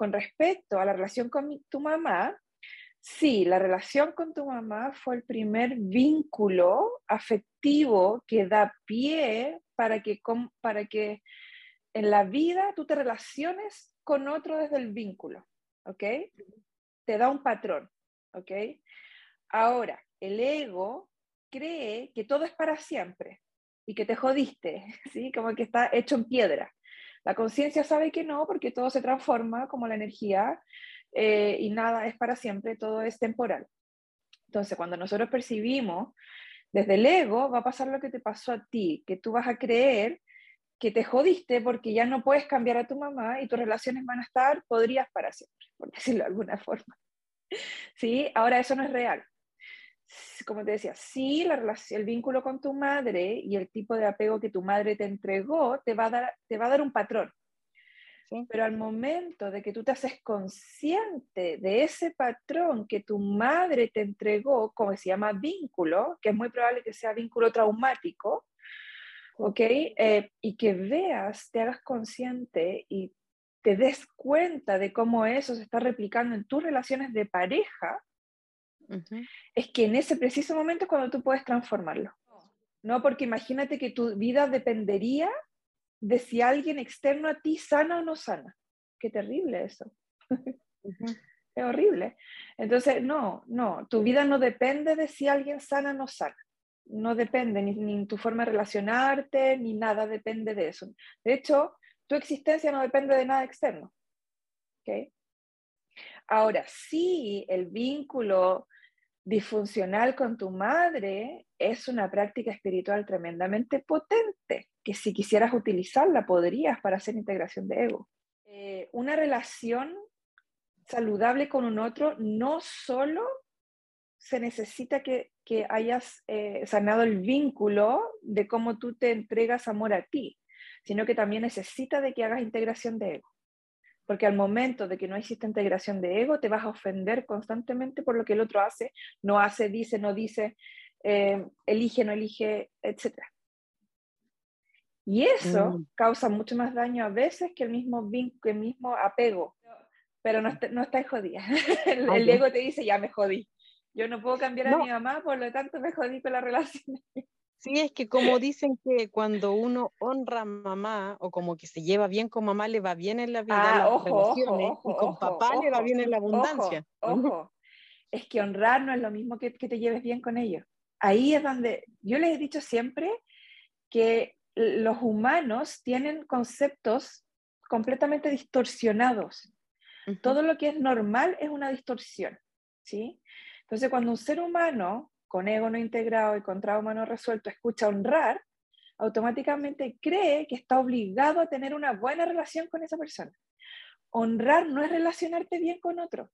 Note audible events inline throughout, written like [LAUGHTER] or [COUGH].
Con respecto a la relación con tu mamá, sí, la relación con tu mamá fue el primer vínculo afectivo que da pie para que, para que en la vida tú te relaciones con otro desde el vínculo, ¿ok? Te da un patrón, ¿ok? Ahora, el ego cree que todo es para siempre y que te jodiste, [LAUGHS] ¿sí? Como que está hecho en piedra. La conciencia sabe que no, porque todo se transforma como la energía eh, y nada es para siempre, todo es temporal. Entonces, cuando nosotros percibimos desde el ego, va a pasar lo que te pasó a ti, que tú vas a creer que te jodiste porque ya no puedes cambiar a tu mamá y tus relaciones van a estar podrías para siempre, por decirlo de alguna forma. [LAUGHS] ¿Sí? Ahora eso no es real como te decía, sí, la relación, el vínculo con tu madre y el tipo de apego que tu madre te entregó te va a dar, te va a dar un patrón. Pero al momento de que tú te haces consciente de ese patrón que tu madre te entregó, como se llama vínculo, que es muy probable que sea vínculo traumático, ¿ok? Eh, y que veas, te hagas consciente y te des cuenta de cómo eso se está replicando en tus relaciones de pareja, es que en ese preciso momento es cuando tú puedes transformarlo. No, porque imagínate que tu vida dependería de si alguien externo a ti sana o no sana. Qué terrible eso. [LAUGHS] es horrible. Entonces, no, no, tu vida no depende de si alguien sana o no sana. No depende ni, ni tu forma de relacionarte, ni nada depende de eso. De hecho, tu existencia no depende de nada externo. ¿Okay? Ahora, sí, el vínculo disfuncional con tu madre es una práctica espiritual tremendamente potente, que si quisieras utilizarla podrías para hacer integración de ego. Eh, una relación saludable con un otro no solo se necesita que, hayas eh, sanado el vínculo de cómo tú te entregas amor a ti, sino que también necesita de que hagas integración de ego. Porque al momento de que no existe integración de ego, te vas a ofender constantemente por lo que el otro hace, no hace, dice, no dice, eh, elige, no elige, etc. Y eso mm. causa mucho más daño a veces que el mismo, el mismo apego. Pero no, no estás jodida. [LAUGHS] el, ego te dice, ya me jodí. Yo no puedo cambiar a mi mamá, por lo tanto me jodí con la relación. [LAUGHS] Sí, es que como dicen que cuando uno honra a mamá o como que se lleva bien con mamá, le va bien en la vida, ah, ojo, y con papá le va bien en la abundancia. Ojo, es que honrar no es lo mismo que, que te lleves bien con ellos. Ahí es donde yo les he dicho siempre que los humanos tienen conceptos completamente distorsionados. Todo lo que es normal es una distorsión, ¿sí? Entonces, cuando un ser humano con ego no integrado y con trauma no resuelto escucha honrar, automáticamente cree que está obligado a tener una buena relación con esa persona. Honrar no es relacionarte bien con otro.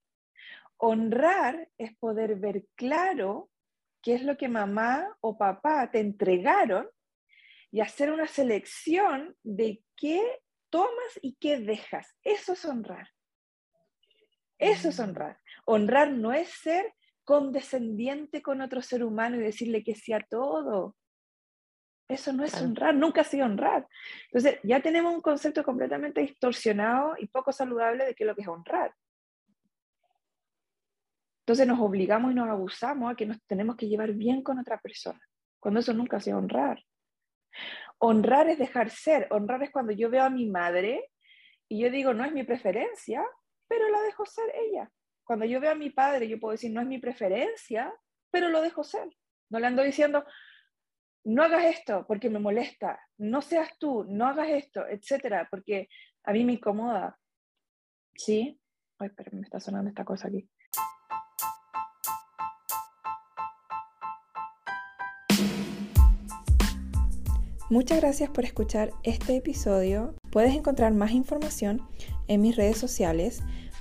Honrar es poder ver claro qué es lo que mamá o papá te entregaron y hacer una selección de qué tomas y qué dejas. Eso es honrar. Eso es mm. honrar. Honrar no es ser condescendiente con otro ser humano y decirle que sea todo. Eso no es honrar, nunca ha sido honrar. Entonces, ya tenemos un concepto completamente distorsionado y poco saludable de qué es lo que es honrar. Entonces nos obligamos y nos abusamos a que nos tenemos que llevar bien con otra persona, cuando eso nunca ha sido honrar. Honrar es dejar ser, honrar es cuando yo veo a mi madre y yo digo, no es mi preferencia, pero la dejo ser ella. Cuando yo veo a mi padre, yo puedo decir, no es mi preferencia, pero lo dejo ser. No le ando diciendo, no hagas esto porque me molesta, no seas tú, no hagas esto, etcétera, porque a mí me incomoda. ¿Sí? Ay, pero me está sonando esta cosa aquí. Muchas gracias por escuchar este episodio. Puedes encontrar más información en mis redes sociales,